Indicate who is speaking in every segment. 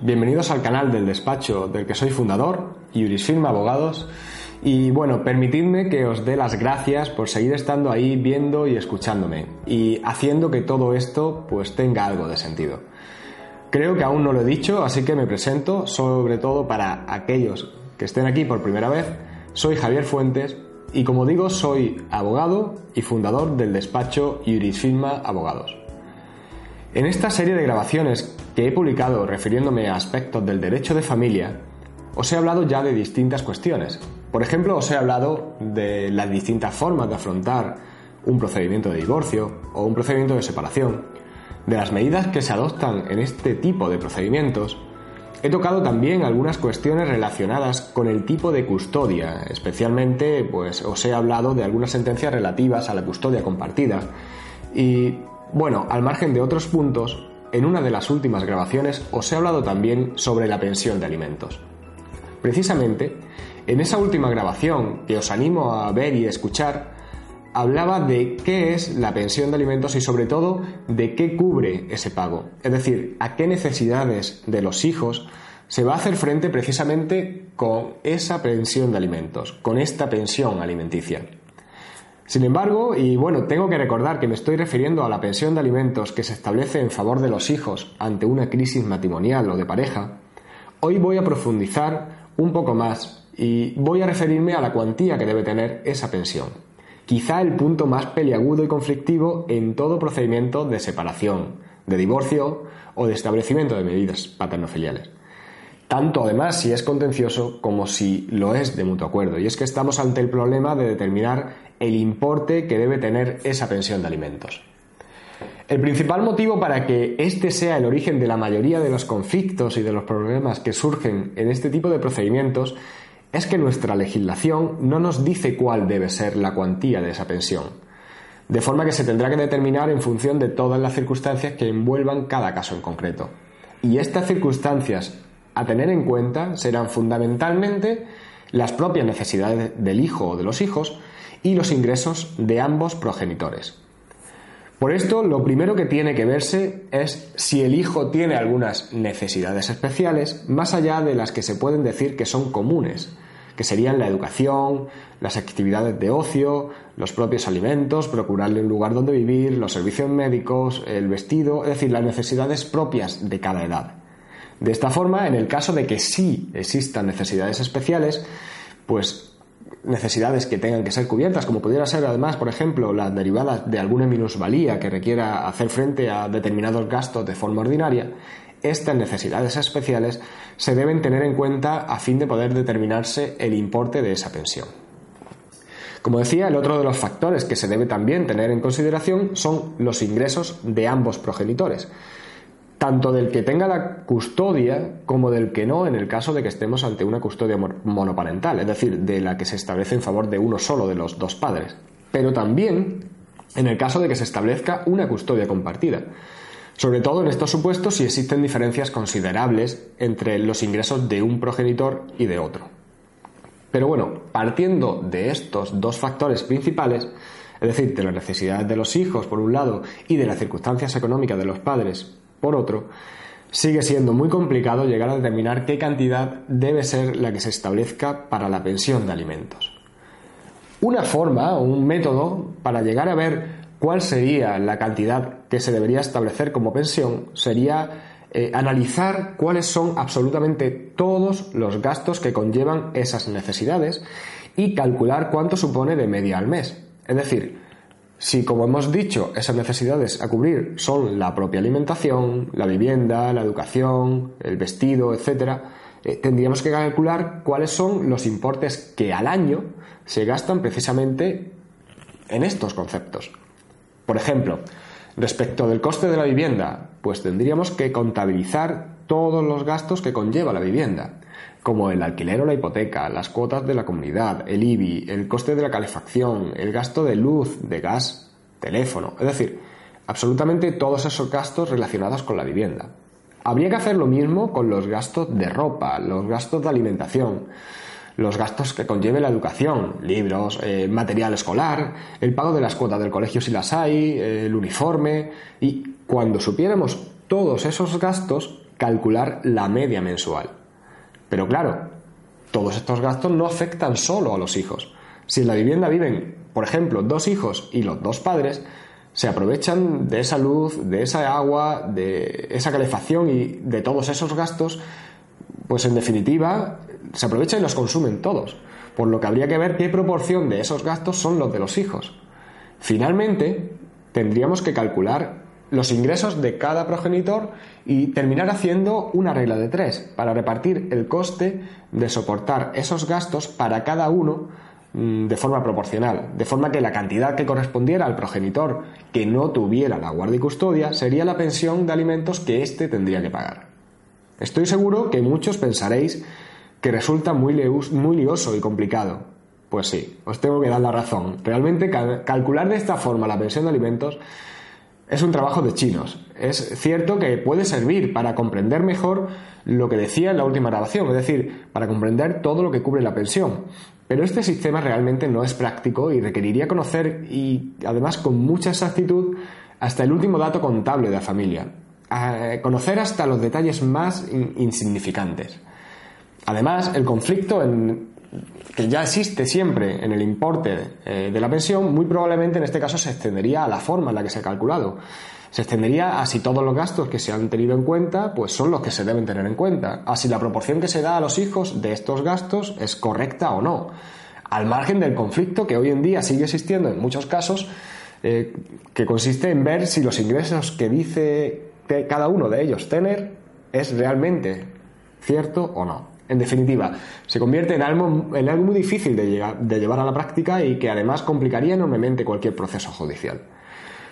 Speaker 1: Bienvenidos al canal del despacho del que soy fundador, Jurisfilm Abogados. Y bueno, permitidme que os dé las gracias por seguir estando ahí viendo y escuchándome y haciendo que todo esto pues tenga algo de sentido. Creo que aún no lo he dicho, así que me presento, sobre todo para aquellos que estén aquí por primera vez. Soy Javier Fuentes y como digo, soy abogado y fundador del despacho Jurisfilma Abogados. En esta serie de grabaciones que he publicado refiriéndome a aspectos del derecho de familia, os he hablado ya de distintas cuestiones. Por ejemplo, os he hablado de las distintas formas de afrontar un procedimiento de divorcio o un procedimiento de separación, de las medidas que se adoptan en este tipo de procedimientos. He tocado también algunas cuestiones relacionadas con el tipo de custodia, especialmente pues os he hablado de algunas sentencias relativas a la custodia compartida y bueno, al margen de otros puntos, en una de las últimas grabaciones os he hablado también sobre la pensión de alimentos. Precisamente, en esa última grabación, que os animo a ver y escuchar, hablaba de qué es la pensión de alimentos y sobre todo de qué cubre ese pago. Es decir, a qué necesidades de los hijos se va a hacer frente precisamente con esa pensión de alimentos, con esta pensión alimenticia. Sin embargo, y bueno, tengo que recordar que me estoy refiriendo a la pensión de alimentos que se establece en favor de los hijos ante una crisis matrimonial o de pareja, hoy voy a profundizar un poco más y voy a referirme a la cuantía que debe tener esa pensión. Quizá el punto más peliagudo y conflictivo en todo procedimiento de separación, de divorcio o de establecimiento de medidas paterno-filiales tanto además si es contencioso como si lo es de mutuo acuerdo. Y es que estamos ante el problema de determinar el importe que debe tener esa pensión de alimentos. El principal motivo para que este sea el origen de la mayoría de los conflictos y de los problemas que surgen en este tipo de procedimientos es que nuestra legislación no nos dice cuál debe ser la cuantía de esa pensión, de forma que se tendrá que determinar en función de todas las circunstancias que envuelvan cada caso en concreto. Y estas circunstancias a tener en cuenta serán fundamentalmente las propias necesidades del hijo o de los hijos y los ingresos de ambos progenitores. Por esto, lo primero que tiene que verse es si el hijo tiene algunas necesidades especiales, más allá de las que se pueden decir que son comunes, que serían la educación, las actividades de ocio, los propios alimentos, procurarle un lugar donde vivir, los servicios médicos, el vestido, es decir, las necesidades propias de cada edad. De esta forma, en el caso de que sí existan necesidades especiales, pues necesidades que tengan que ser cubiertas, como pudiera ser además, por ejemplo, las derivadas de alguna minusvalía que requiera hacer frente a determinados gastos de forma ordinaria, estas necesidades especiales se deben tener en cuenta a fin de poder determinarse el importe de esa pensión. Como decía, el otro de los factores que se debe también tener en consideración son los ingresos de ambos progenitores tanto del que tenga la custodia como del que no en el caso de que estemos ante una custodia monoparental, es decir, de la que se establece en favor de uno solo de los dos padres, pero también en el caso de que se establezca una custodia compartida. Sobre todo en estos supuestos si existen diferencias considerables entre los ingresos de un progenitor y de otro. Pero bueno, partiendo de estos dos factores principales, es decir, de las necesidades de los hijos por un lado y de las circunstancias económicas de los padres por otro, sigue siendo muy complicado llegar a determinar qué cantidad debe ser la que se establezca para la pensión de alimentos. Una forma o un método para llegar a ver cuál sería la cantidad que se debería establecer como pensión sería eh, analizar cuáles son absolutamente todos los gastos que conllevan esas necesidades y calcular cuánto supone de media al mes. Es decir, si, como hemos dicho, esas necesidades a cubrir son la propia alimentación, la vivienda, la educación, el vestido, etc., eh, tendríamos que calcular cuáles son los importes que al año se gastan precisamente en estos conceptos. Por ejemplo, respecto del coste de la vivienda, pues tendríamos que contabilizar todos los gastos que conlleva la vivienda como el alquiler o la hipoteca, las cuotas de la comunidad, el IBI, el coste de la calefacción, el gasto de luz, de gas, teléfono, es decir, absolutamente todos esos gastos relacionados con la vivienda. Habría que hacer lo mismo con los gastos de ropa, los gastos de alimentación, los gastos que conlleve la educación, libros, eh, material escolar, el pago de las cuotas del colegio si las hay, el uniforme, y cuando supiéramos todos esos gastos, calcular la media mensual. Pero claro, todos estos gastos no afectan solo a los hijos. Si en la vivienda viven, por ejemplo, dos hijos y los dos padres, se aprovechan de esa luz, de esa agua, de esa calefacción y de todos esos gastos, pues en definitiva se aprovechan y los consumen todos, por lo que habría que ver qué proporción de esos gastos son los de los hijos. Finalmente, tendríamos que calcular los ingresos de cada progenitor y terminar haciendo una regla de tres para repartir el coste de soportar esos gastos para cada uno mm, de forma proporcional, de forma que la cantidad que correspondiera al progenitor que no tuviera la guardia y custodia sería la pensión de alimentos que éste tendría que pagar. Estoy seguro que muchos pensaréis que resulta muy, muy lioso y complicado. Pues sí, os tengo que dar la razón. Realmente calcular de esta forma la pensión de alimentos es un trabajo de chinos. Es cierto que puede servir para comprender mejor lo que decía en la última grabación, es decir, para comprender todo lo que cubre la pensión. Pero este sistema realmente no es práctico y requeriría conocer y además con mucha exactitud hasta el último dato contable de la familia. conocer hasta los detalles más insignificantes. Además, el conflicto en, que ya existe siempre en el importe eh, de la pensión, muy probablemente en este caso se extendería a la forma en la que se ha calculado. Se extendería a si todos los gastos que se han tenido en cuenta, pues son los que se deben tener en cuenta, a si la proporción que se da a los hijos de estos gastos es correcta o no, al margen del conflicto que hoy en día sigue existiendo en muchos casos, eh, que consiste en ver si los ingresos que dice cada uno de ellos tener es realmente cierto o no. En definitiva, se convierte en algo, muy difícil de, de llevar a la práctica y que además complicaría enormemente cualquier proceso judicial.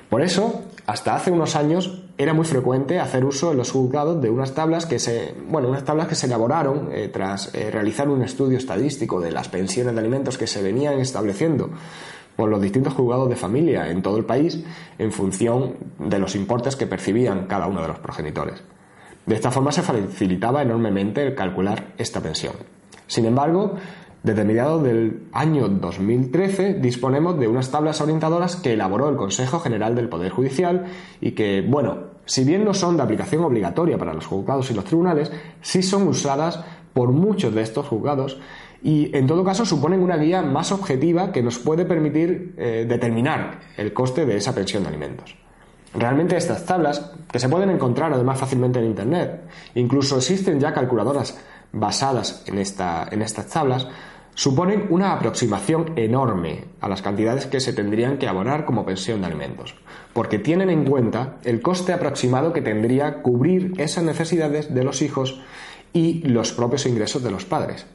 Speaker 1: Por eso, hasta hace unos años era muy frecuente hacer uso en los juzgados de unas tablas que se, bueno, unas tablas que se elaboraron eh, tras eh, realizar un estudio estadístico de las pensiones de alimentos que se venían estableciendo por los distintos juzgados de familia en todo el país en función de los importes que percibían cada uno de los progenitores. De esta forma se facilitaba enormemente el calcular esta pensión. Sin embargo, desde mediados del año 2013 disponemos de unas tablas orientadoras que elaboró el Consejo General del Poder Judicial y que, bueno, si bien no son de aplicación obligatoria para los juzgados y los tribunales, sí son usadas por muchos de estos juzgados y en todo caso suponen una guía más objetiva que nos puede permitir eh, determinar el coste de esa pensión de alimentos. Realmente estas tablas, que se pueden encontrar además fácilmente en Internet, incluso existen ya calculadoras basadas en, esta, en estas tablas, suponen una aproximación enorme a las cantidades que se tendrían que abonar como pensión de alimentos, porque tienen en cuenta el coste aproximado que tendría cubrir esas necesidades de los hijos y los propios ingresos de los padres.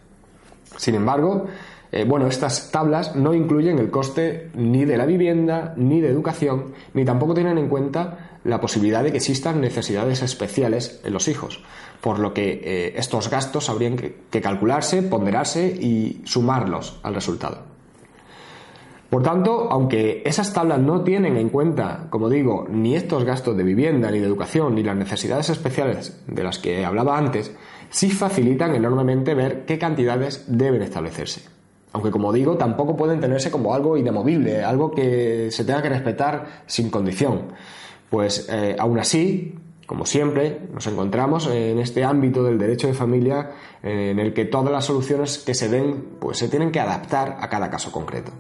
Speaker 1: Sin embargo, eh, bueno, estas tablas no incluyen el coste ni de la vivienda, ni de educación, ni tampoco tienen en cuenta la posibilidad de que existan necesidades especiales en los hijos, por lo que eh, estos gastos habrían que, calcularse, ponderarse y sumarlos al resultado. Por tanto, aunque esas tablas no tienen en cuenta, como digo, ni estos gastos de vivienda, ni de educación, ni las necesidades especiales de las que hablaba antes, sí facilitan enormemente ver qué cantidades deben establecerse. Aunque como digo, tampoco pueden tenerse como algo inamovible, algo que se tenga que respetar sin condición. Pues eh, aún así, como siempre, nos encontramos en este ámbito del derecho de familia en el que todas las soluciones que se den pues se tienen que adaptar a cada caso concreto.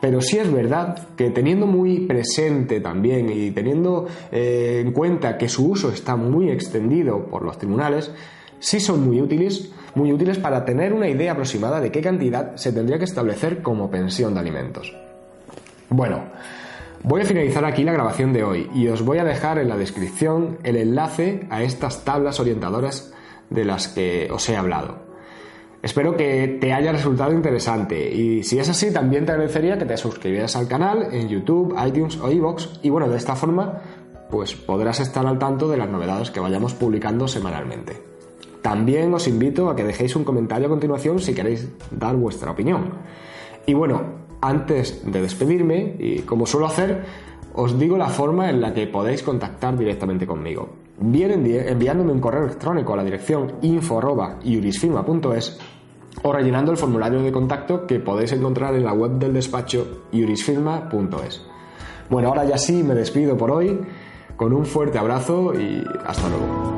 Speaker 1: Pero sí es verdad que teniendo muy presente también y teniendo eh, en cuenta que su uso está muy extendido por los tribunales, sí son muy útiles, muy útiles para tener una idea aproximada de qué cantidad se tendría que establecer como pensión de alimentos. Bueno, voy a finalizar aquí la grabación de hoy y os voy a dejar en la descripción el enlace a estas tablas orientadoras de las que os he hablado. Espero que te haya resultado interesante y si es así también te agradecería que te suscribieras al canal en YouTube, iTunes o iVoox y bueno, de esta forma pues podrás estar al tanto de las novedades que vayamos publicando semanalmente. También os invito a que dejéis un comentario a continuación si queréis dar vuestra opinión. Y bueno, antes de despedirme, y como suelo hacer, os digo la forma en la que podéis contactar directamente conmigo. Bien enviándome un correo electrónico a la dirección info.jurisfirma.es o rellenando el formulario de contacto que podéis encontrar en la web del despacho jurisfirma.es. Bueno, ahora ya sí me despido por hoy con un fuerte abrazo y hasta luego.